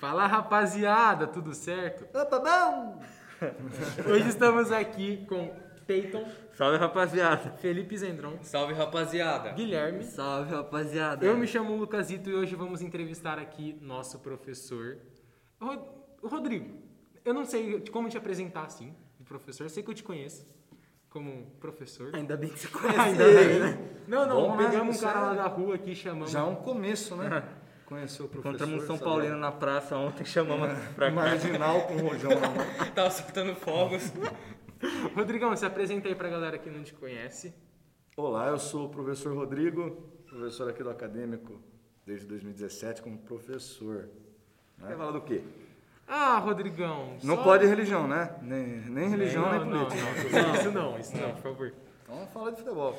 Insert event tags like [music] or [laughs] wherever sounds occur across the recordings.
Fala rapaziada, tudo certo? Opa, bom! [laughs] Hoje estamos aqui com Peyton, Salve rapaziada. Felipe Zendron, Salve rapaziada! Guilherme. Salve, rapaziada. Eu me chamo Lucasito e hoje vamos entrevistar aqui nosso professor Ro- Rodrigo. Eu não sei como te apresentar assim, professor. Eu sei que eu te conheço como professor. Ainda bem que você [laughs] conhece Ainda ele, bem. né? Não, não, Bom, pegamos um cara lá da rua aqui, chamamos. Já é um começo, né? [laughs] Conheceu o professor. Encontramos um São sabe? Paulino na praça ontem, chamamos pra cá. Marginal com rojão na [laughs] mão. Tava soltando fogos. Rodrigão, se apresenta aí pra galera que não te conhece. Olá, eu sou o professor Rodrigo, professor aqui do Acadêmico desde 2017 como professor. Quer falar do quê? Ah, Rodrigão. Não só- pode religião, né? Nem, nem religião, não, nem não, política. não, isso não, isso não, por favor. Então fala de futebol.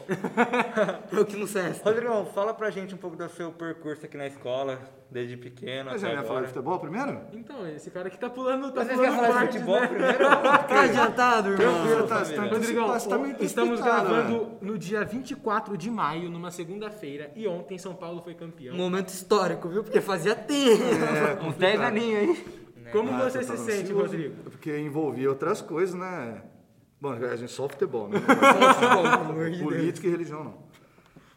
[laughs] Eu que não sei essa. Rodrigão, fala pra gente um pouco do seu percurso aqui na escola, desde pequeno Mas já ia falar de futebol primeiro? Então, esse cara que tá pulando, tá Mas vocês querem falar de futebol né? primeiro? [laughs] Tá adiantado, irmão. Tranquilo, tá, você tá, Rodrigão, você tá meio estamos despistado, gravando né? no dia 24 de maio, numa segunda-feira, e ontem São Paulo foi campeão. Momento histórico, viu? Porque fazia tempo. É, [laughs] Uns 10 aninhos aí. Como Ah, você eu se tava sente, ansioso, Rodrigo? Porque envolvia outras coisas, né? Bom, a gente só futebol, né? Política e religião, não.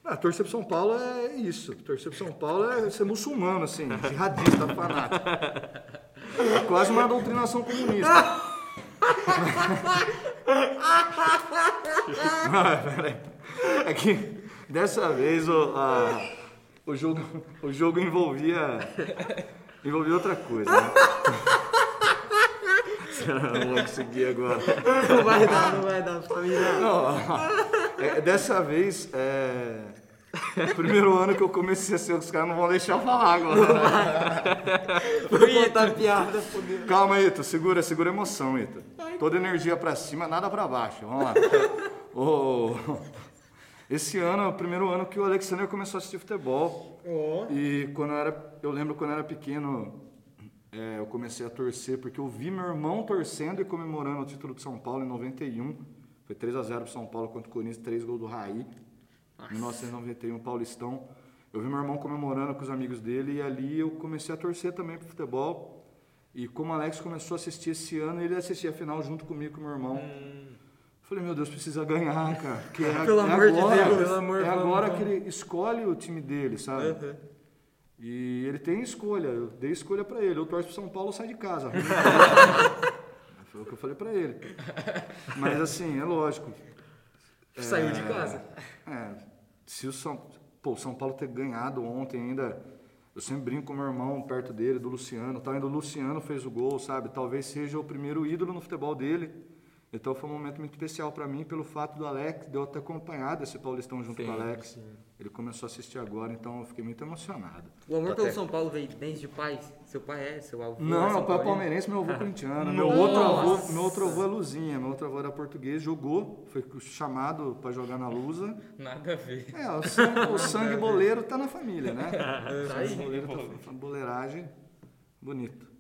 Ah, torcer pro São Paulo é isso. Torcer pro São Paulo é ser muçulmano, assim, jihadista, fanático. É quase uma doutrinação comunista. [laughs] Ah, peraí. É que dessa vez o, a- o, jogo, o jogo envolvia, envolvia outra coisa, né? [laughs] Não vou conseguir agora. Não vai dar, não vai dar pra mim, não. Não, é, dessa vez, é, o primeiro ano que eu comecei a ser, os caras não vão deixar eu falar agora. Vou contar piada, fodeu. Calma, Ito, segura, segura a emoção, Ito. Toda energia pra cima, nada pra baixo. Vamos lá. Ô, esse ano é o primeiro ano que o Alexander começou a assistir futebol. E quando eu era, eu lembro quando eu era pequeno, é, eu comecei a torcer porque eu vi meu irmão torcendo e comemorando o título de São Paulo em 91. Foi 3 a 0 pro São Paulo contra o Corinthians, 3 gols do Raí. Em 1991, Paulistão. Eu vi meu irmão comemorando com os amigos dele e ali eu comecei a torcer também pro futebol. E como o Alex começou a assistir esse ano, ele assistia a final junto comigo com meu irmão. Eu Falei, meu Deus, precisa ganhar, cara. Porque é, [laughs] Pelo é amor de agora, Deus, pelo amor, é agora que ele escolhe o time dele, sabe? E ele tem escolha. Eu dei escolha pra ele. Eu torço pro São Paulo, sai de casa. [laughs] Foi o que eu falei pra ele. Mas assim, é lógico. Saiu de casa. É, se o São, pô, o São Paulo ter ganhado ontem ainda, eu sempre brinco com meu irmão perto dele, do Luciano, tal, ainda o Luciano fez o gol, sabe? Talvez seja o primeiro ídolo no futebol dele. Então foi um momento muito especial pra mim pelo fato do Alex, de eu ter acompanhado esse Paulistão junto Sim, com o Alex. sim. Ele começou a assistir agora, então eu fiquei muito emocionado. O amor pelo São Paulo veio desde pais. Seu pai é, seu avô é Não, São meu pai é palmeirense, meu avô Ah. corintiano. Meu outro avô, meu outro avô é Luzinha, meu outro avô era português, jogou, foi chamado pra jogar na Lusa. Nada a ver. É, o sangue, [laughs] o sangue boleiro tá na família, né? Tá aí. O boleiro tá boleiragem bonito.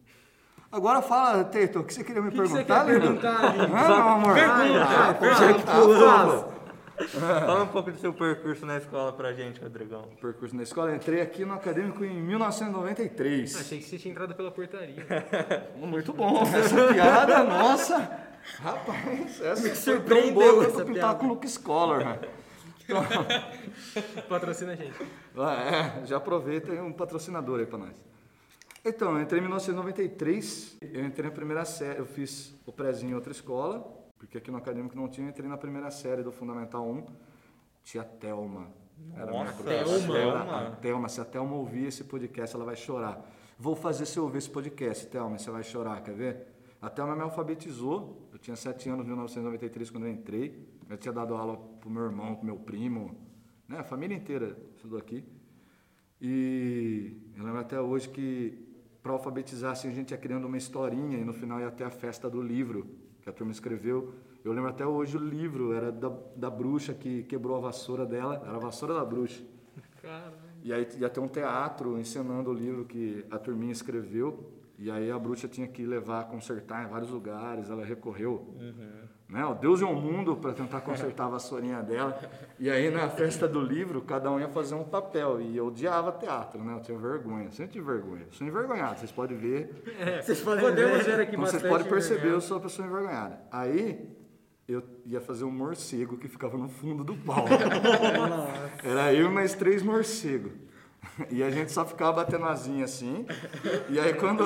Agora fala, Teito, o que você queria me que, que você perguntar, quer lindo? perguntar, Ah, Lino? meu amor. Pergunta, Ah, pergunta, tá, [laughs] fala. Um pouco do seu percurso na escola pra gente, Rodrigão. Percurso na escola, entrei aqui no acadêmico em 1993. Achei que você tinha entrado pela portaria. [laughs] Muito bom, [laughs] essa piada, nossa. Rapaz, essa foi tão surpreendeu boa quanto essa pintar piada. com o Luke Scholar. né? Patrocina a gente. É, já aproveita um patrocinador aí pra nós. Então, eu entrei em 1993, eu entrei na primeira série, eu fiz o prézinho em outra escola, porque aqui no acadêmico não tinha, eu entrei na primeira série do Fundamental 1, tia Thelma. Era a minha Nossa. Thelma? A Thelma, se a Thelma ouvir esse podcast, ela vai chorar. Vou fazer você ouvir esse podcast, Thelma, você vai chorar, quer ver? A Thelma me alfabetizou, eu tinha 7 anos em 1993 quando eu entrei, eu tinha dado aula pro meu irmão, pro meu primo, né? A família inteira estudou aqui. E eu lembro até hoje que para alfabetizar assim, a gente ia criando uma historinha e no final ia até a festa do livro que a turma escreveu. Eu lembro até hoje o livro era da, da bruxa que quebrou a vassoura dela, era a vassoura da bruxa. Caralho. E aí ia ter um teatro encenando o livro que a turminha escreveu. E aí a bruxa tinha que levar, consertar em vários lugares. Ela recorreu né? O Deus e o mundo para tentar consertar a vassourinha dela. E aí na festa do livro, cada um ia fazer um papel. E eu odiava teatro, né? Eu tinha vergonha, sempre tive vergonha. Eu sou envergonhado, vocês podem ver. Vocês podem Podemos ver aqui Como vocês podem perceber, vergonha. eu sou uma pessoa envergonhada. Aí eu ia fazer um morcego que ficava no fundo do palco. Era eu e mais três morcegos. E a gente só ficava batendo asinha assim. E aí quando,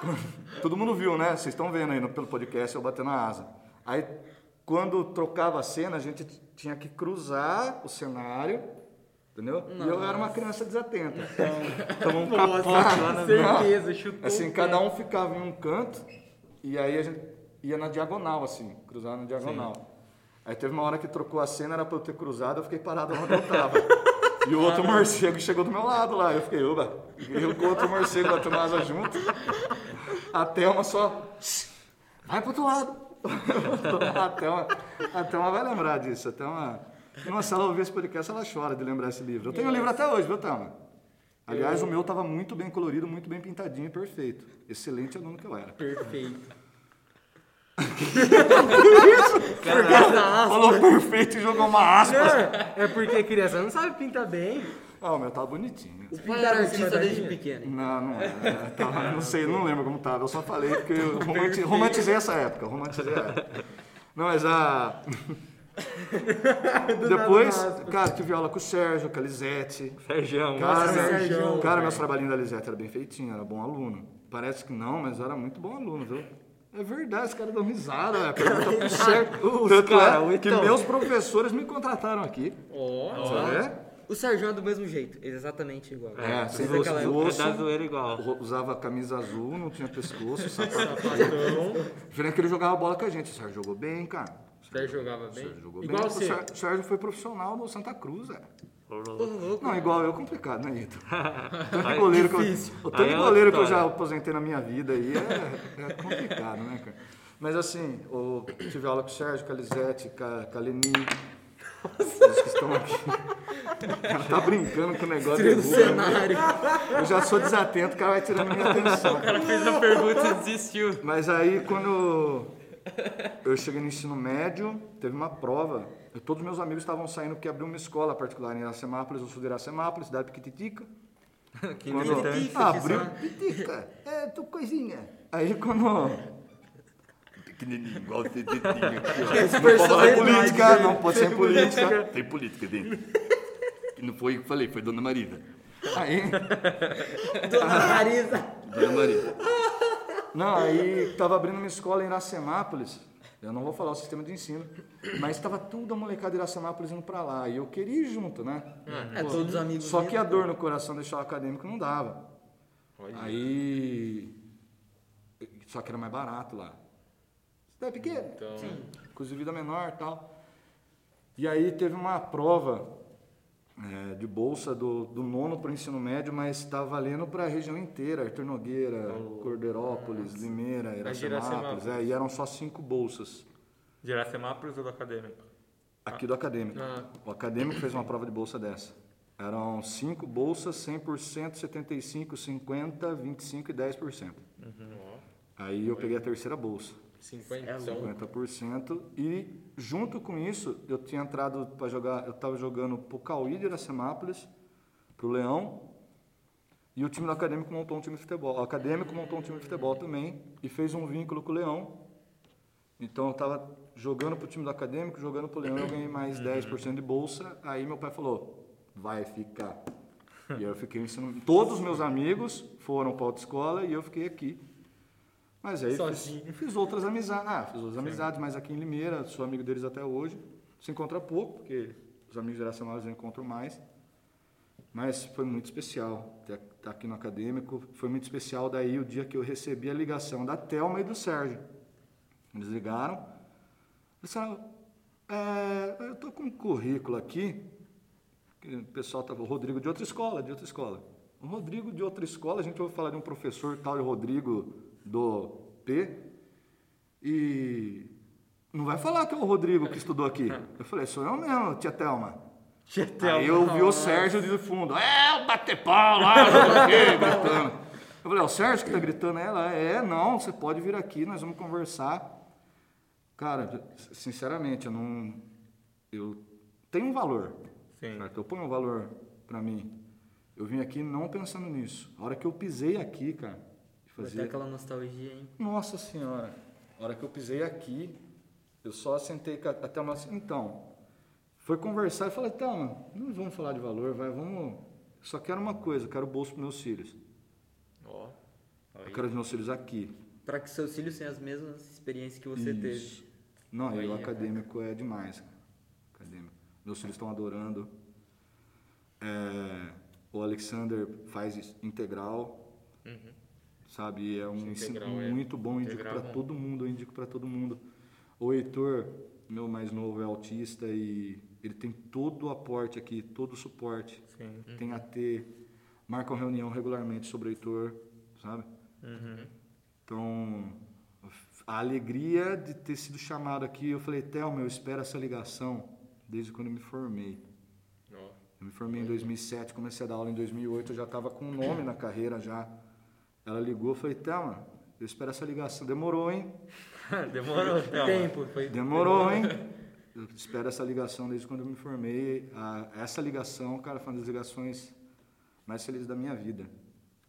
quando- Todo mundo viu, né? Vocês estão vendo aí no, pelo podcast eu batendo a asa. Aí quando trocava a cena, a gente tinha que cruzar o cenário. Entendeu? E eu era uma criança desatenta. Então, um [laughs] capote lá na Certeza, chutou. Assim, cada um ficava em um canto e aí a gente ia na diagonal, assim, cruzar na diagonal. Aí teve uma hora que trocou a cena, era pra eu ter cruzado, eu fiquei parado onde eu tava. [laughs] E o outro morcego chegou do meu lado lá, eu fiquei, oba, e eu com o outro morcego asa junto. A Thelma só, vai pro outro lado. A, Thelma, a Thelma vai lembrar disso, a Thelma... Nossa, ela ouvir esse podcast, ela chora de lembrar esse livro. Eu tenho o livro até hoje, viu, Thelma? Aliás, o meu estava muito bem colorido, muito bem pintadinho e perfeito. Excelente aluno que eu era. Perfeito. [laughs] Falou perfeito e jogou uma aspas. É porque criança não sabe pintar bem. Ah, o meu tava bonitinho. O pai era artista desde pequeno. Não, não era. Tava- não sei, não lembro como tava. Eu só falei porque eu romanti- romantizei essa época. Romantizei a época. Não, mas a. [laughs] Depois, cara, tive aula com o Sérgio, com a Lisete. Sergião. Cara, Sérgio, cara, meus trabalhinhos da Lisete era bem feitinho, era bom aluno. Parece que não, mas era muito bom aluno, viu? É verdade, os caras dão risada, né? Pergunta pro Sérgio. Tanto cara, é que então. meus professores me contrataram aqui. Ó, Sabe? O Sérgio é do mesmo jeito, exatamente igual. É, sem Desde aquela. É osso. da zoeira igual. Usava camisa azul, não tinha pescoço, [laughs] sapato. Diferente que ele jogava bola com a gente. O Sérgio jogou bem, cara. o Sérgio jogava O bem. Sérgio jogou Igual bem. você. O Sér- o Sérgio foi profissional no Santa Cruz, é. Não, igual eu é complicado, né, Ito? O [laughs] tanto de goleiro, que eu, o tanto é goleiro que eu já aposentei na minha vida aí é, é complicado, né, cara? Mas assim, o, tive aula com o Sérgio, com a Lisete, com a, com a Leni. Os que estão aqui. Ela tá brincando com o negócio de do rua, né? cenário. Eu já sou desatento, o cara vai tirando minha atenção. O cara fez a pergunta e desistiu. Mas aí quando eu cheguei no ensino médio, teve uma prova. E todos os meus amigos estavam saindo que abriu uma escola particular em Iracemápolis, eu sou de Iracemápolis, cidade pequititica. [laughs] Que Quando militante. Ah, abriu pitica, é tu coisinha. Aí quando pequenininho, igual o Tetetinho aqui, ó. Não pode falar política, não pode ser política. Tem política dentro. Não foi o que falei, foi Dona Marida. Aí [laughs] Dona Marisa. Dona Maria. Não, aí tava abrindo uma escola em Iracemápolis. Eu não vou falar o sistema de ensino, mas estava tudo a molecada de Iracemápolis indo pra lá. E eu queria ir junto, né? É, todos os amigos. Só que a dor no coração deixar o acadêmico não dava. Aí. Só que era mais barato lá. Cidade pequena. Então, Custo de vida menor e tal. E aí teve uma prova é, de bolsa do, do nono para o ensino médio, mas estava valendo para a região inteira, Arthur Nogueira, Cordeirópolis, Limeira, Iracemápolis, é, e eram só cinco bolsas De Iracemápolis ou do acadêmico? aqui do acadêmico. Ah. O acadêmico fez uma prova de bolsa dessa. Eram cinco bolsas, 100%, 75%, 50%, 25% e 10%. Aí eu peguei a terceira bolsa. 50. É Então, 50% e junto com isso eu tinha entrado para jogar, eu estava jogando pro Cauí de Iracemápolis, pro Leão e o time do Acadêmico montou um time de futebol. O Acadêmico montou um time de futebol também e fez um vínculo com o Leão. Então eu estava jogando pro time do Acadêmico, jogando pro Leão, eu ganhei mais 10% de bolsa. Aí meu pai falou: "Vai ficar". E eu fiquei ensinando. Todos os meus amigos foram para outra escola e eu fiquei aqui. Mas aí fiz, Sozinho. fiz outras amizades. Ah, fiz outras amizades, mas aqui em Limeira, sou amigo deles até hoje. Se encontra pouco, porque os amigos Iracemápolis eu encontro mais. Mas foi muito especial estar aqui no acadêmico. Foi muito especial daí o dia que eu recebi a ligação da Thelma e do Sérgio. Eles ligaram. Disseram, é, eu estou com um currículo aqui. O pessoal estava, o Rodrigo de outra escola, de outra escola. O Rodrigo de outra escola, a gente ouve falar de um professor tal de Rodrigo do P. E não vai falar que é o Rodrigo que estudou aqui. Eu falei, sou eu mesmo, tia Thelma. Aí eu vi o Sérgio de fundo, é, o bater pau lá, [laughs] gritando. Eu falei, é o Sérgio que tá gritando ela? É, não, você pode vir aqui, nós vamos conversar. Cara, sinceramente, eu não. Eu tenho um valor. Sim. certo? Eu ponho um valor pra mim. Eu vim aqui não pensando nisso. A hora que eu pisei aqui, cara, de Vai aquela nostalgia, hein? Nossa senhora, a hora que eu pisei aqui, eu só sentei até uma. Então, foi conversar e falei, tá, mano, não vamos falar de valor, vai, vamos. Só quero uma coisa, quero o bolso pros meus filhos. Ó. Eu quero os meus filhos aqui. Pra que seus filhos tenham as mesmas experiências que você teve. Isso. Não, e o Olha, acadêmico é demais, cara. Acadêmico. Meus filhos estão adorando. É, o Alexander faz integral, sabe? É um ensino integral é- muito bom, eu indico para todo mundo, eu indico para todo mundo. O Heitor, meu mais novo, é autista e ele tem todo o aporte aqui, todo o suporte. Sim. Tem AT, marcam reunião regularmente sobre o Heitor, sabe? Então, a alegria de ter sido chamado aqui, eu falei, Thelma, eu espero essa ligação desde quando eu me formei. Eu me formei em 2007, comecei a dar aula em 2008, eu já estava com um nome na carreira já. Ela ligou, falei, Thelma, eu espero essa ligação. Demorou, hein? [laughs] Demorou, Thelma. Tempo, foi. Demorou, hein? Eu espero essa ligação desde quando eu me formei. A- essa ligação, cara, foi uma das ligações mais felizes da minha vida.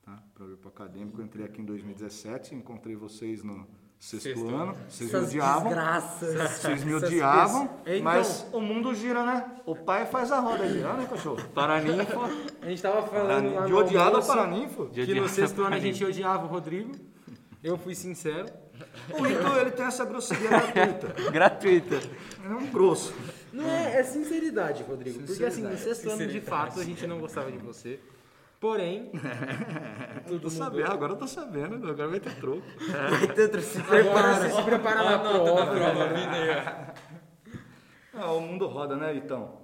Tá? Para vir para o acadêmico, eu entrei aqui em 2017, encontrei vocês no sexto, Sexto ano. Vocês me odiavam. desgraças. Vocês me odiavam, Então, mas o mundo gira, né? O pai faz a roda girar, né, cachorro? Paraninfo. A gente tava falando lá De odiado almoço para ninfo. De que no sexto ano a gente odiava o Rodrigo. Eu fui sincero. O Heitor, ele tem essa grosseria gratuita. Gratuita. É um grosso. Não é, é sinceridade, Rodrigo. Porque assim, no Sinceridade. sexto ano de fato a gente não gostava de você. Porém, [laughs] Eu tô sabendo, agora eu tô sabendo, agora vai ter troco. Tanto se agora você se prepara na prova. Prova, ó. [laughs] Ah, o mundo roda, né, então?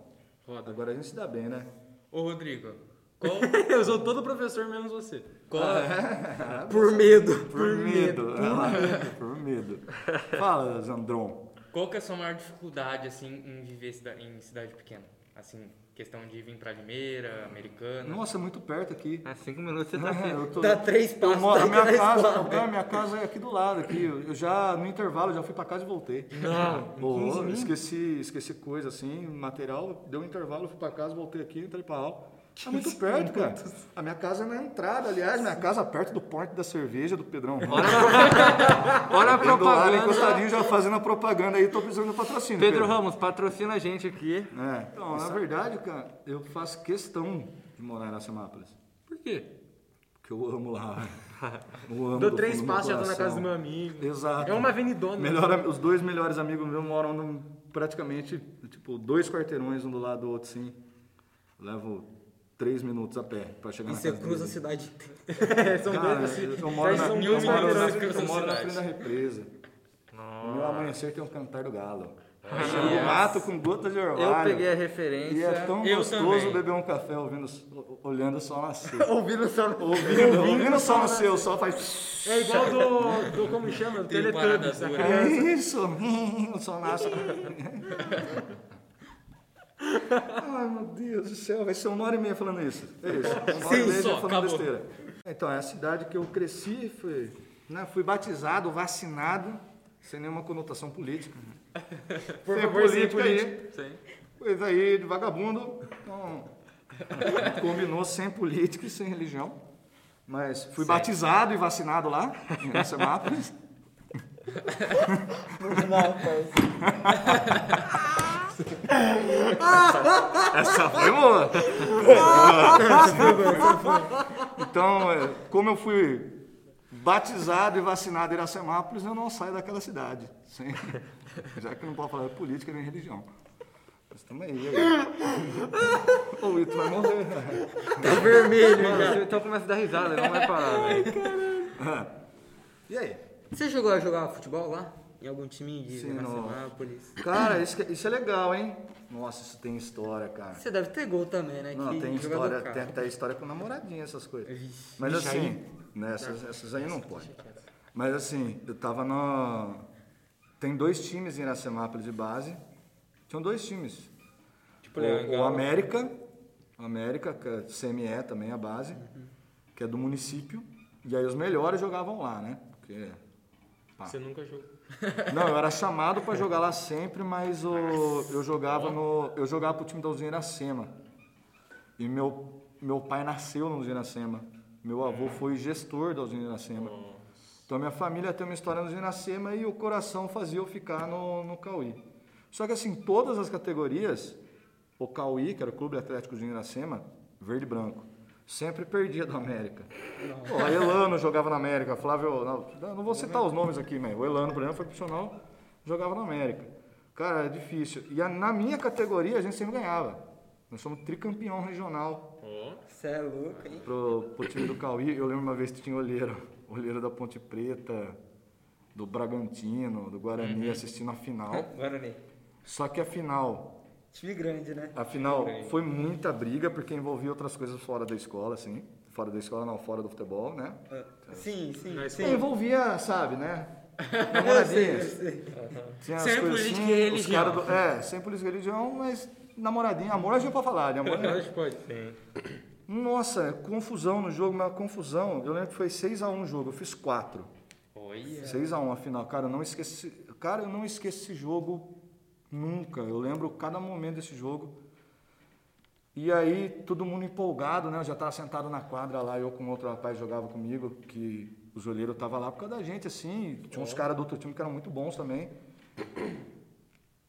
Roda. Agora a gente se dá bem, né? Ô, Rodrigo, qual, [laughs] Eu sou todo professor menos você. qual, Por medo. Por medo. Por medo. Fala, Zandron. qual que é a sua maior dificuldade, assim, em viver em cidade pequena? Assim, questão de vir pra Limeira, Americana. Nossa, é muito perto aqui. Há cinco minutos você tá aqui. Eu tô- Dá três Eu passos. moro, tá a minha casa, escola. cara, minha casa é aqui do lado, aqui. Eu já, no intervalo, já fui pra casa e voltei. Não, Ô, 15 minutos. esqueci, esqueci coisa assim, material, deu um intervalo, fui pra casa, voltei aqui, entrei pra aula. É muito perto, cara. A minha casa é na entrada, aliás, minha casa perto do ponte da cerveja do Pedrão. Olha [laughs] a Eu do lado, propaganda. encostadinho, já fazendo a propaganda aí, tô precisando de patrocínio. Pedro Ramos, patrocina a gente aqui. É, então, na verdade, cara, eu faço questão de morar em Iracemápolis. Por quê? Porque eu amo lá. [laughs] Eu amo Dou do três passos e já tô na casa do meu amigo. Exato. É uma avenidona. Melhor, os dois melhores amigos meus moram praticamente, tipo, dois quarteirões um do lado do outro, sim. Levo três minutos a pé pra chegar E na você casa cruza a deles. cidade. É, são Cara, dois eu moro na, são eu dois moro na, eu moro na frente da represa. No meu amanhecer tem um cantar do galo. Yes. Chega no mato com gotas de Eu orvalho. peguei a E referência. é tão Eu gostoso também. beber um café ouvindo, olhando o sol nascer. Ouvindo só. ouvindo, ouvindo o sol nascer, o sol faz... É igual do, do como chama? Do Teletubbies. a. É isso, [laughs] o sol nasce. [laughs] Ai, meu Deus do céu, vai ser uma hora e meia falando isso. É isso, uma hora e meia só, já falando acabou. besteira. Então, é a cidade que eu cresci, fui, né, fui batizado, vacinado, sem nenhuma conotação política. Por Sem favor, sem política aí. política. Sim. Coisa aí de vagabundo. Então, combinou sem política e sem religião. Mas fui batizado e vacinado lá, em Iracemápolis. [laughs] [laughs] Essa foi boa. Então, é, como eu fui batizado e vacinado em Iracemápolis, eu não saio daquela cidade. sem- já que não pode falar de política nem religião. Mas tamo aí. aí. Ô, Ito vai morrer. Tá vermelho já. Então começa a dar risada, não vai parar, velho. E aí? Você chegou a jogar futebol lá? Em algum time de Sim, no- Iracemápolis? Cara, isso, isso é legal, hein? Nossa, isso tem história, cara. Você deve ter gol também, né? Não, que tem história, tem até história com namoradinha, essas coisas. Mas Vixe, assim, né, essas, essas aí não pode. Mas assim, eu tava na. Tem dois times em Iracemápolis de base. Tinham dois times. Tipo, o, o legal. América, o América, que é CME também a base, que é do município. E aí os melhores jogavam lá, né? Porque Você nunca jogou. Não, eu era chamado pra jogar lá sempre, mas o, eu jogava no. Eu jogava pro time da usina Iracema. E meu, meu pai nasceu na usina Iracema. Meu avô foi gestor da usina Iracema. Então minha família tem uma história na usina Iracema e o coração fazia eu ficar no, no Cauí. Só que assim, todas as categorias, o Cauí, que era o Clube Atlético de Iracema, verde e branco, sempre perdia do América. A Elano jogava na América, Flávio. Não, não vou citar os nomes aqui, mas o Elano, por exemplo, foi profissional, jogava na América. Cara, é difícil. E a- na minha categoria a gente sempre ganhava. Nós somos tricampeão regional. Você é louco, hein? pro, pro time do Cauí. Eu lembro uma vez que tinha olheiro, olheiro da Ponte Preta, do Bragantino, do Guarani, assistindo a final. [laughs] Guarani. Só que a final Time grande, né? Afinal, foi muita briga porque envolvia outras coisas fora da escola, assim. Fora da escola, não, fora do futebol, né? Ah, Sim, sim, sim. Envolvia, sabe, né? Eu sei, eu Namoradinhas. sei. Tinha Sem política assim, e os religião. caras do- É, sem política e religião, mas namoradinha. Amor a gente pode falar, de amor. [laughs] né? Pode, pode. Nossa, confusão no jogo, uma confusão. Eu lembro que foi 6x1 o jogo, eu fiz 4. Olha. 6x1 a final. Cara, eu não esqueci. Cara, eu não esqueci esse jogo nunca. Eu lembro cada momento desse jogo. E aí, todo mundo empolgado, né? Eu já estava sentado na quadra lá, eu com outro rapaz jogava comigo, que os olheiros estavam lá por causa da gente, assim. Tinha uns caras do outro time que eram muito bons também.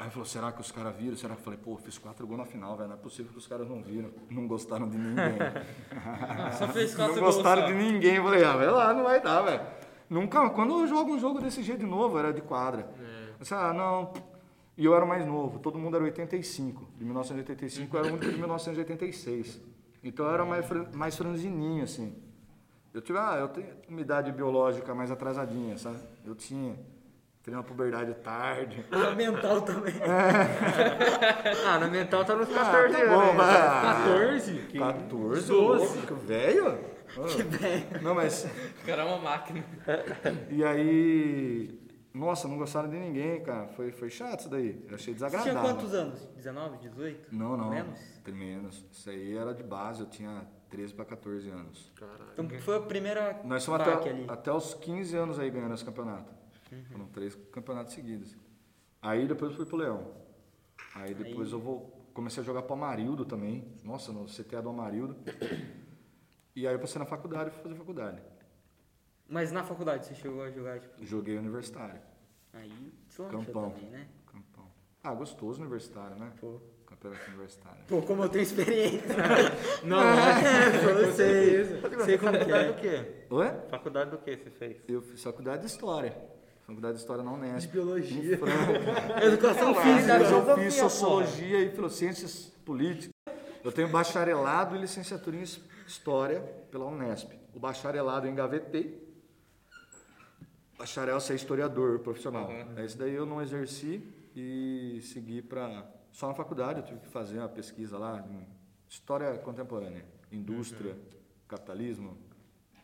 Aí falou, será que os caras viram? Será que eu falei, pô, fiz quatro gols na final, velho. Não é possível que os caras não viram. Não gostaram de ninguém. [laughs] Só fez quatro não gols gostaram só. de ninguém. Eu falei, ah, vai lá, não vai dar, velho. Nunca, quando eu jogo um jogo desse jeito de novo, era de quadra. Eu disse, ah, não. E eu era o mais novo, todo mundo era 85. De 1985 eu era o único de 1986. Então eu era mais, mais franzininho, assim. Eu tive, ah, eu tenho uma idade biológica mais atrasadinha, sabe? Eu tinha. Entrei na puberdade tarde. [laughs] A mental também. [laughs] Ah, no mental tá nos Ah, 14 tá anos. bom, né? vai. 14? 14? Doze. louco, que velho? Que velho. Não, mas O cara é uma máquina. E aí, nossa, não gostaram de ninguém, cara. Foi, foi chato isso daí. Eu achei Você tinha desagradável. quantos anos? 19, 18? Não, não. Menos? Tem menos. Isso aí era de base, eu tinha 13 para 14 anos. Caralho. Então foi a primeira Nós somos até, ali. até os 15 anos aí ganhando esse campeonato. Foram três campeonatos seguidos. Aí depois eu fui pro Leão. Aí depois eu vou, comecei a jogar pro Amarildo também. Nossa, no CTA do Amarildo. E aí eu passei na faculdade e fui fazer faculdade. Mas na faculdade você chegou a jogar, tipo, Joguei universitário. aí deslanchou Campão. também, né? Campão. Ah, gostoso universitário, né? Pô. Campeonato universitário. Pô, como eu tenho experiência. [laughs] Não, é. eu sei, sei como que Faculdade é. do quê? Oi? Faculdade do quê você fez? Eu fiz faculdade de História. Faculdade de História na Unesp. De biologia. Educação física, eu fiz. Sociologia e Filociências Políticas. Eu tenho bacharelado e licenciatura em História pela Unesp. O bacharelado eu engavetei. Bacharel ser historiador profissional. Esse daí eu não exerci e segui para... Só na faculdade eu tive que fazer uma pesquisa lá em História Contemporânea. Indústria, capitalismo.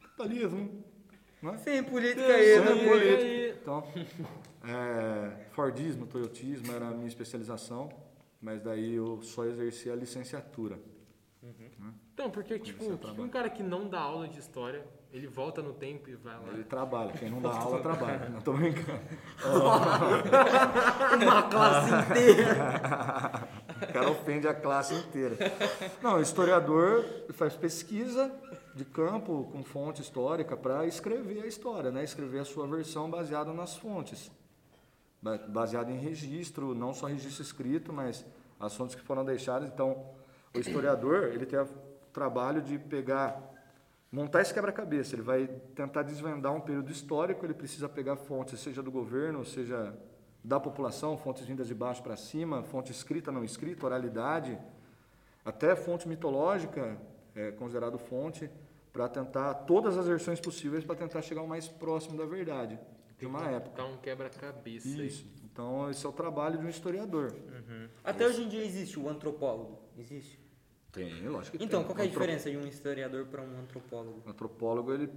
Capitalismo, não é? Sem política aí, Sem né? política. Então, é, Fordismo, Toyotismo era a minha especialização, mas daí eu só exerci a licenciatura. Então, porque, tipo, Comecei que um cara que não dá aula de história, ele volta no tempo e vai lá. Ele trabalha, quem não dá aula trabalha. Não tô brincando. [laughs] Uma classe inteira. O cara ofende a classe inteira. Não, o historiador faz pesquisa de campo com fonte histórica para escrever a história, né? Escrever a sua versão baseada nas fontes. Ba- Baseado em registro, não só registro escrito, mas as fontes que foram deixadas. Então, o historiador, ele tem o trabalho de pegar, montar esse quebra-cabeça. Ele vai tentar desvendar um período histórico, ele precisa pegar fontes, seja do governo, seja da população, fontes vindas de baixo para cima, fonte escrita, não escrita, oralidade, até fonte mitológica, é considerado fonte, para tentar todas as versões possíveis para tentar chegar o mais próximo da verdade de uma época. Tá um quebra-cabeça. Isso. Então, esse é o trabalho de um historiador. Até hoje em dia existe o antropólogo. Existe? Tem, lógico que Então, tem. qual que é a diferença de um historiador para um antropólogo? O antropólogo, ele...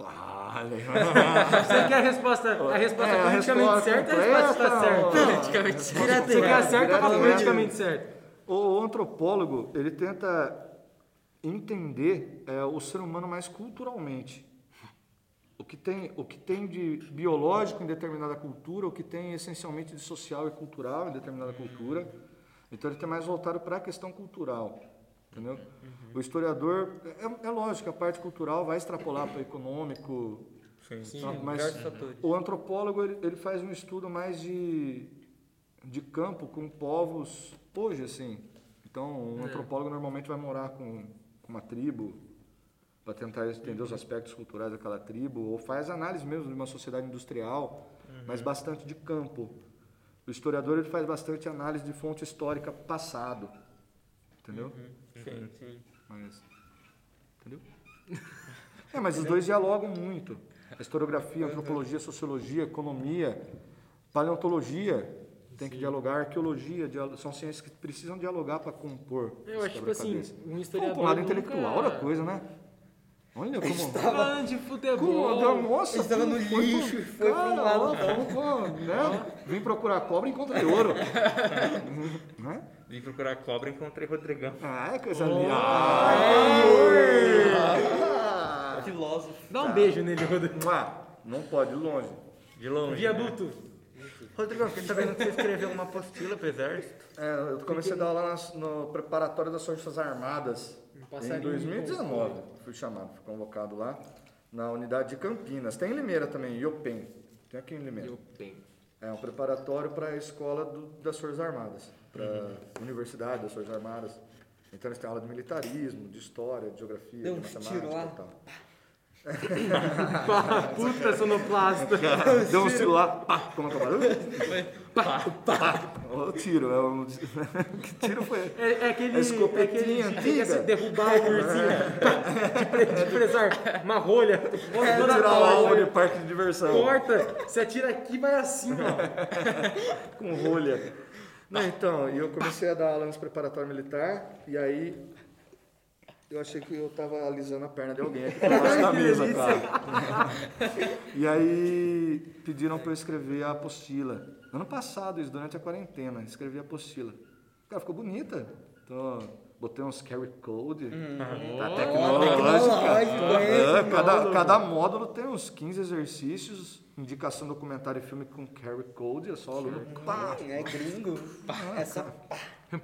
Ah, [laughs] Você quer a resposta, a resposta É, a politicamente resposta certa ou a resposta está certa? Politicamente. Direto Você quer a certa ou a politicamente certa? O, o antropólogo, ele tenta entender é, o ser humano mais culturalmente. O que tem, o que tem de biológico em determinada cultura, o que tem essencialmente de social e cultural em determinada cultura. Então ele tem mais voltado para a questão cultural. Entendeu? O historiador, é, é lógico, a parte cultural vai extrapolar para o econômico, Sim. Sim, mas- o antropólogo ele, ele faz um estudo mais de, de campo com povos hoje assim. Então, um É. antropólogo normalmente vai morar com, com uma tribo para tentar entender os aspectos culturais daquela tribo, ou faz análise mesmo de uma sociedade industrial, mas bastante de campo. O historiador ele faz bastante análise de fonte histórica passado, entendeu? Sim. Sim. Mas, entendeu? [laughs] É, mas os dois dialogam muito. A historiografia, a antropologia, a sociologia, a economia, paleontologia tem que dialogar, arqueologia, são ciências que precisam dialogar para compor. Eu acho, tipo assim, um historiador. pro lado nunca- intelectual da coisa, né? Olha como... Falando de Como, futebol. nossa, Estava no como foi lixo, pro- foi pro cara, lado. vamos, né? Vim procurar cobra e encontrei ouro. [laughs] né? Vim procurar cobra e encontrei Rodrigão. Ah, é coisa Oh. linda. Ah, Filósofo. Dá um beijo nele, Rodrigo. Ah, não pode, longe. De longe. Viaduto. Rodrigão, fiquei sabendo que você escreveu uma apostila pro exército. É, eu comecei a dar aula no preparatório das Forças Armadas Um em passarinho 2019. Fui chamado, fui convocado lá na unidade de Campinas. Tem em Limeira também, IOPEM. Tem aqui em Limeira. Tenho. É um preparatório para a escola do- das Forças Armadas, para a Universidade das Forças Armadas. Então eles têm aula de militarismo, de história, de geografia, Deu de matemática tiro lá. e tal. Pá, Puta sonoplasta. [laughs] Deu um tiro lá, pá, como é que é o barulho? Pá, pá. O tiro, é um... [laughs] que tiro foi? É, é aquele. É aquele antiga. de derrubar o ursinho. Pá, de, pre- de presar uma rolha. É, toda tirar o alvo de parque de diversão. Corta, você atira aqui e vai assim, ó. [laughs] com rolha. Não, então, e eu comecei a dar aula nos preparatório militar, e aí eu achei que eu tava alisando a perna de alguém aqui [laughs] embaixo da mesa, cara. [laughs] E aí pediram para eu escrever a apostila. Ano passado, isso, durante a quarentena, escrevi a apostila. Cara, ficou bonita. Então, botei uns carry code, tá tecnológica. É, cada, cada módulo tem uns 15 exercícios, indicação documentário e filme com carry code, é só aluno. Pá, É gringo. Essa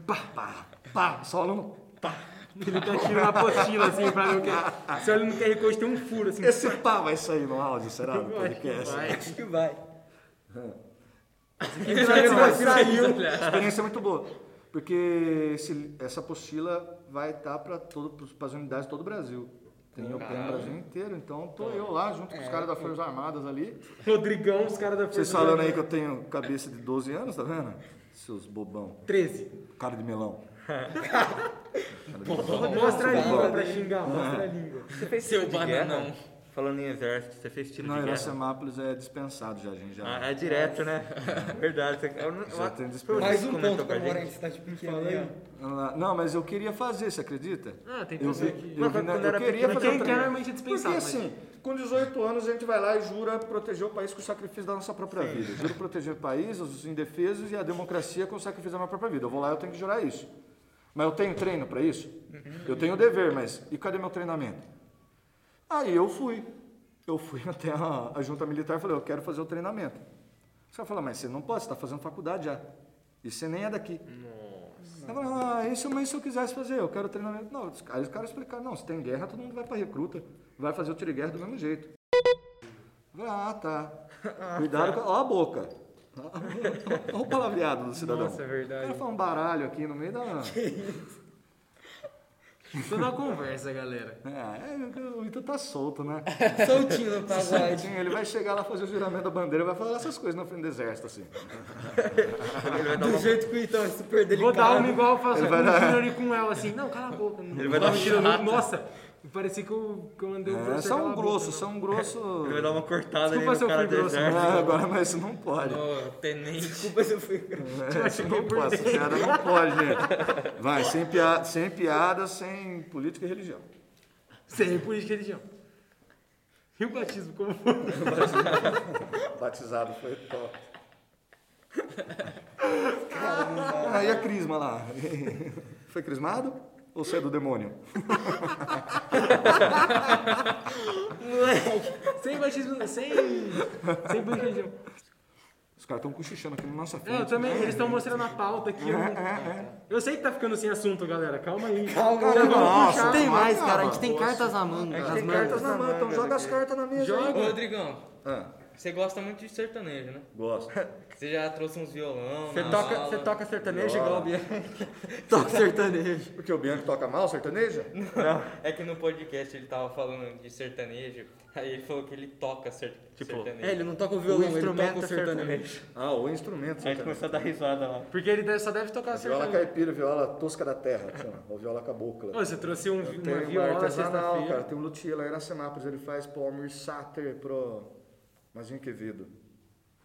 Pá, pá, pá, só aluno. Pá. Ele tá tirando a apostila assim pra ver o que. Se olha no QR Code tem um furo assim. Esse pá vai sair no áudio, será? No Eu acho que podcast. vai. acho que vai. Saiu. A experiência é muito boa. Porque esse- essa apostila vai estar para as unidades de todo o Brasil. Tem o PEN no Brasil inteiro, então tô eu lá junto com os caras das Forças Armadas ali. Rodrigão, os caras da Vocês Força falando aí que eu tenho cabeça de 12 anos, tá vendo? Seus bobão. 13. Cara de melão. [laughs] Mostra a língua pra xingar, mostra a língua. Você fez Seu tiro de guerra? bananão. Falando em exército, você fez tiro Não, de guerra? Iracemápolis é dispensado já, gente. Já. Ah, é direto, né? [laughs] Verdade. Você, eu, não- Já tem eu- dispensa. Mais um ponto pra pra morar em gente. cidade pequena. Não, mas eu queria fazer, você acredita? Ah, tem Eu, pessoa vi, que. eu, vi quando eu era queria fazer quem quer treino. normalmente é dispensado, Porque assim, com 18 anos a gente vai lá e jura proteger o país com o sacrifício da nossa própria vida. Juro proteger o país, os indefesos e a democracia com o sacrifício da minha própria vida. Eu vou lá e eu tenho que jurar isso. Mas eu tenho treino para isso? Eu tenho dever, mas e cadê meu treinamento? Aí eu fui. Eu fui [laughs] até a, a junta militar e falei, eu quero fazer o treinamento. Os caras falaram, mas você não pode, você está fazendo faculdade já. E você nem é daqui. Nossa. Eu falei, ah, isso, mas se eu quisesse fazer, eu quero treinamento. Não, os caras, os caras explicaram, não, se tem guerra, todo mundo vai para recruta. Vai fazer o tiro guerra do mesmo jeito. Eu falei, ah, tá. [laughs] Cuidado com a, ó a boca. Olha o palavreado do cidadão. Nossa, é O verdade. cara foi um baralho aqui no meio da... Tô na conversa, galera. É, é, o Ito tá solto, né? [laughs] Soltinho no pagode. Sim, ele vai chegar lá fazer o juramento da bandeira e vai falar essas coisas na frente do exército, assim. Do uma, jeito que o Então é super delicado. Vou dar uma igual vai o dar- com o El, assim. Não, cala a boca. Ele vai dar um chata. Nossa, parecia que eu, que eu andei o É, são a boca, grosso, não. são grosso. [laughs] ele vai dar uma cortada Desculpa ali se no eu cara fui do grosso, exército. É, agora, mas isso não pode. Ô, tenente. Desculpa se eu fui. É, [laughs] isso não pode, essa piada não pode, gente. [laughs] Vai, sem piada, sem, piada, sem política e religião. Sem política e religião. E o batismo, como foi? Batizado foi top. Ah, e a crisma lá? Foi crismado? Ou você é do demônio? Sem batismo, sem. Sem brincadeira. Os caras estão cochichando aqui na nossa frente. É, eu também, eles estão mostrando a pauta aqui. Eu, não- eu sei que tá ficando sem assunto, galera. Calma aí. Calma, Já vamos nossa, puxar. Tem mais, cara. A gente tem cartas na manga. A gente tem cartas na mão, então joga as cartas na mesa. Joga. Ô, Rodrigão, Ah, você gosta muito de sertanejo, né? gosto. [laughs] Você já trouxe uns violão Você toca, você toca sertanejo Viola. igual o Bianchi. [laughs] Toca sertanejo. Porque o Bianchi toca mal sertaneja? É que no podcast ele tava falando de sertanejo, aí ele falou que ele toca ser... sertanejo. É, ele não toca o violão, ele instrumento toca o sertanejo. Ah, o instrumento. A gente sertanejo. começou a dar risada lá. Porque ele só deve tocar Viola sertanejo. caipira, viola tosca da terra, chama. Ou viola cabocla. Ô, você trouxe um, uma uma viola artesanal, cara. Tem um luthier lá em Iracemápolis, ele faz pro Almir Sater, pro Mazinho Quevedo.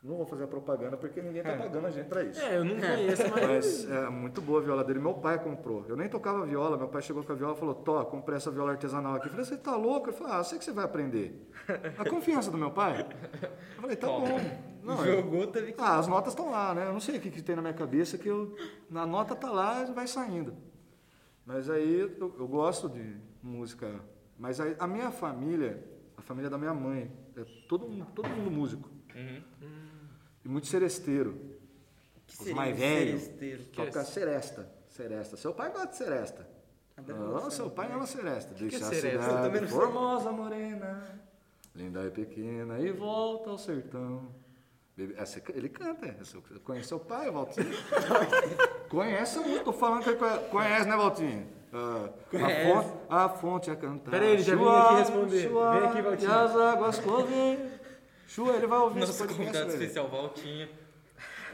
Não vou fazer a propaganda porque ninguém tá pagando a gente pra isso. É, eu não conheço, mas. Mas é muito boa a viola dele. Meu pai comprou. Eu nem tocava viola. Meu pai chegou com a viola e falou: Tó, comprei essa viola artesanal aqui. Eu falei: Você tá louco? Ele falou: Ah, sei que você vai aprender. A confiança do meu pai. Eu falei: Tá bom. Não, é- Jogou, teve que. ah, as notas estão lá, né? Eu não sei o que, que tem na minha cabeça que eu. Na nota tá lá e vai saindo. Mas aí eu, eu gosto de música. Mas aí, a minha família, a família da minha mãe, é todo, mundo- todo mundo músico. Uhum. E muito seresteiro. Que Os mais velhos. Toca seresta. Seresta. Seu pai gosta de seresta. Não, seu pai ama seresta. Deixa que é a seresta? Cidade sei. formosa, morena, linda e pequena, e volta ao sertão. Essa- ele canta, é. Conhece seu pai, Valtinho? [laughs] conhece muito, tô falando que conhece, né, Valtinho? Ah, a, fonte, a fonte é cantar. Pera aí, ele já Chua, aqui responder. chua, Vem aqui, Valtinho. E as águas correm. Chua, ele vai ouvir Nosso convidado especial, Valtinha.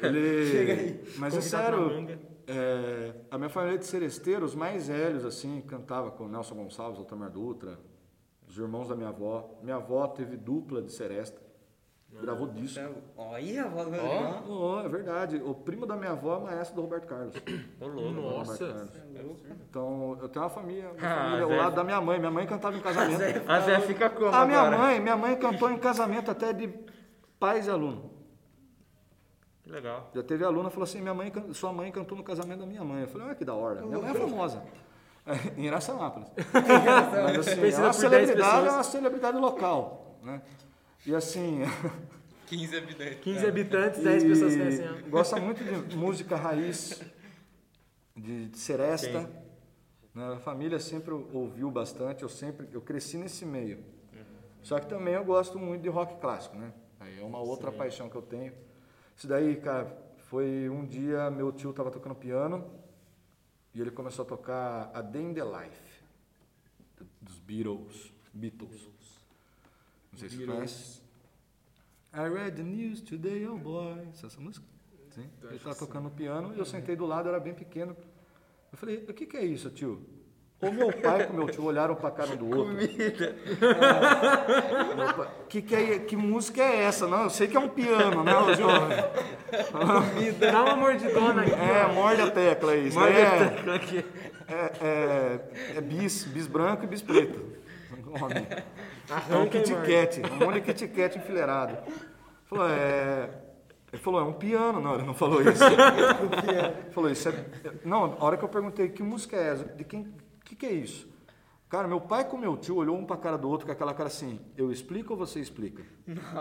Ele... [laughs] Chega aí. Mas é sério, é, a minha família de seresteiros, os mais velhos, assim, cantava com Nelson Gonçalves, Altamar Dutra, os irmãos da minha avó. Minha avó teve dupla de seresta, gravou disco. Ó, aí a voz do Ó. Oh, é verdade. O primo da minha avó é maestro do Roberto Carlos. Ô, louco. Nossa. Roberto Carlos. Então, eu tenho uma família, uma Ah, família Zé. lado da minha mãe. Minha mãe cantava em casamento. A Zé fica como A minha agora? mãe, minha mãe cantou em casamento até de pais e aluno. Que legal. Já teve aluna que falou assim, minha mãe, sua mãe cantou no casamento da minha mãe. Eu falei, olha que da hora. Minha mãe é famosa. É, [laughs] em Iracemápolis. [laughs] Mas assim, é uma por 10 celebridade, é uma celebridade local. Né? E assim, [laughs] 15 habitantes. 15 habitantes, 10 e pessoas conhecem ela. gosta muito de [laughs] música raiz, de, de seresta. Né? A família sempre ouviu bastante, eu sempre, eu cresci nesse meio. Só que também eu gosto muito de rock clássico, né? Aí é uma outra paixão que eu tenho. Isso daí, cara, foi um dia meu tio tava tocando piano e ele começou a tocar A Day in the Life dos Beatles. Beatles. Não sei se você conhece. I read the news today, oh boy. Essa música? Sim. Ele estava tocando piano e eu sentei do lado, era bem pequeno. Eu falei, o que, que é isso, tio? O meu pai e o meu tio olharam pra cara do outro. Meu pai, que, que, é, que música é essa? Não, eu sei que é um piano, né, jovem? Dá uma mordidona aqui. É, morde a tecla aí. isso Morde é, a tecla aqui. É, é, é bis, bis branco e bis preto. Nome. É um Arranca Kit. Kat, um monte de Kit Kat enfileirado. Falou, é... Ele falou, é um piano. Não, ele não falou isso. Ele [laughs] falou, isso é... Não, a hora que eu perguntei, que música é essa? De quem... O que, que é isso? Cara, meu pai com meu tio olhou um pra cara do outro com aquela cara assim, eu explico ou você explica?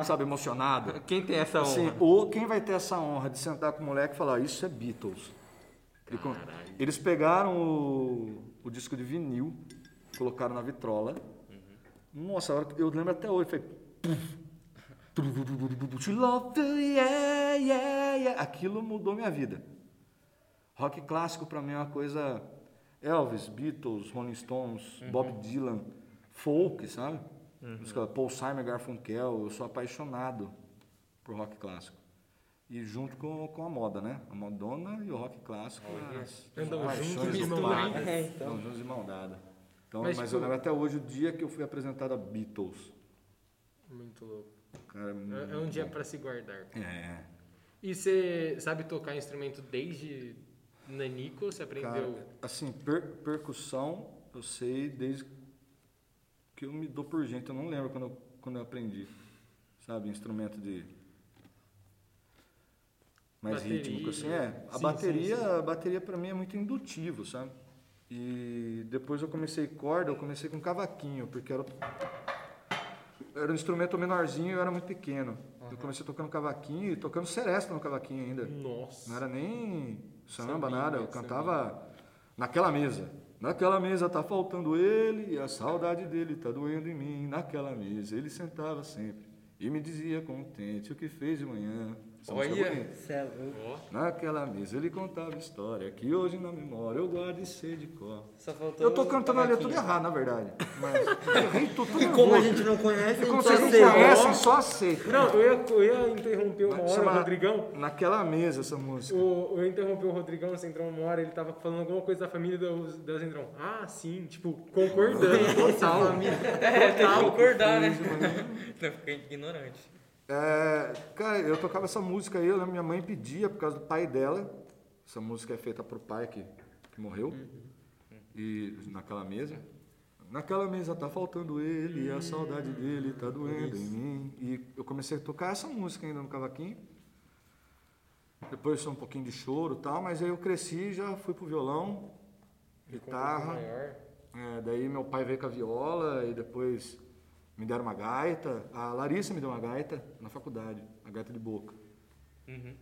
Sabe, emocionado. Quem tem essa Assim, honra? ou quem vai ter essa honra de sentar com o moleque e falar, isso é Beatles. Eles pegaram o, o disco de vinil, colocaram na vitrola. Nossa, a hora que- eu lembro até hoje, foi. To love you, yeah, yeah, yeah. Aquilo mudou minha vida. Rock clássico pra mim é uma coisa. Elvis, Beatles, Rolling Stones, Bob Dylan, folk, sabe? Música Paul Simon, Garfunkel. Eu sou apaixonado por rock clássico. E junto com, com a moda, né? A modona e o rock clássico. as- Andam as paixões juntos de do mão dada. É, então. Andam juntos de mão dada. Então, Mas, mas tipo- eu lembro até hoje o dia que eu fui apresentado a Beatles. Muito louco. Cara, É, é um dia pra se guardar. É. E você sabe tocar instrumento desde nanico? Você aprendeu? Cara, assim, per- percussão, eu sei desde que eu me dou por gente. Eu não lembro quando eu, quando eu aprendi. Sabe, instrumento de. Mais Bateria. rítmico, assim, é. A Sim, bateria, sim, sim. a bateria para mim é muito indutivo, sabe? E depois eu comecei corda, eu comecei com cavaquinho, porque era, era um instrumento menorzinho e eu era muito pequeno. Eu comecei tocando cavaquinho e tocando seresta no cavaquinho ainda. Nossa. Não era nem samba, Sambinha, nada. Eu sambinha. cantava naquela mesa. Naquela mesa tá faltando ele e a saudade dele tá doendo em mim. Naquela mesa ele sentava sempre e me dizia contente o que fez de manhã. Essa é Olha. louco. Naquela mesa ele contava história que hoje na memória eu guardo e sei de cor. Só faltou Eu tô o cantando ali tudo errado, na verdade. Mas [laughs] eu tudo, tudo E como a gente não conhece, a E como gente só vocês não conhecem, só aceita. Não, eu ia, eu ia interromper uma hora o Rodrigão. Naquela mesa essa música. O, eu interrompi o Rodrigão, você entrou uma hora, ele tava falando alguma coisa da família do do Zendrão. Ah, sim, tipo, concordando. total. É, tem que concordar, né? Não fica ignorante. É, cara, eu tocava essa música aí, eu lembro minha mãe pedia por causa do pai dela. Essa música é feita pro pai que, que morreu. E naquela mesa. Naquela mesa tá faltando ele, a saudade dele tá doendo em mim. E eu comecei a tocar essa música ainda no cavaquinho. Depois só um pouquinho de choro e tal, mas aí eu cresci já fui pro violão, guitarra. É, daí meu pai veio com a viola e depois me deram uma gaita. A Larissa me deu uma gaita na faculdade, a gaita de boca. Uhum.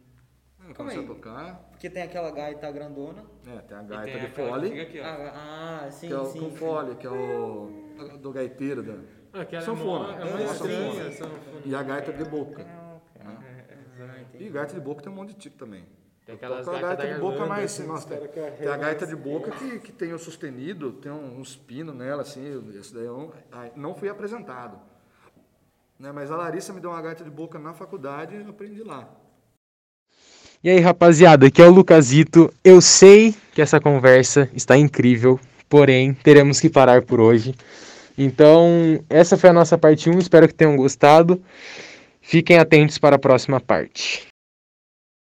Eu Como comecei a aí? tocar. Porque tem aquela gaita grandona. É, tem a gaita tem de fole, aqui. Ah, ah, sim, que é o sim. com sim. fole, que é o do gaiteiro da. Ah, que Sanfona. É uma É, estranha, sanfona. sanfona. E a gaita de boca. Ah, entendi. E gaita de boca tem um monte de tipo também. Tem aquelas toco a gaitas gaita da de boca mais. assim, nossa, os tem, tem a gaita assim, de boca que, que tem o sustenido, tem um- uns pinos nela, assim. Esse daí eu não, não fui apresentado. Né, mas a Larissa me deu uma gaita de boca na faculdade e eu aprendi lá. E aí, rapaziada, aqui é o Lucasito. Eu sei que essa conversa está incrível, porém, teremos que parar por hoje. Então, essa foi a nossa parte 1. Espero que tenham gostado. Fiquem atentos para a próxima parte.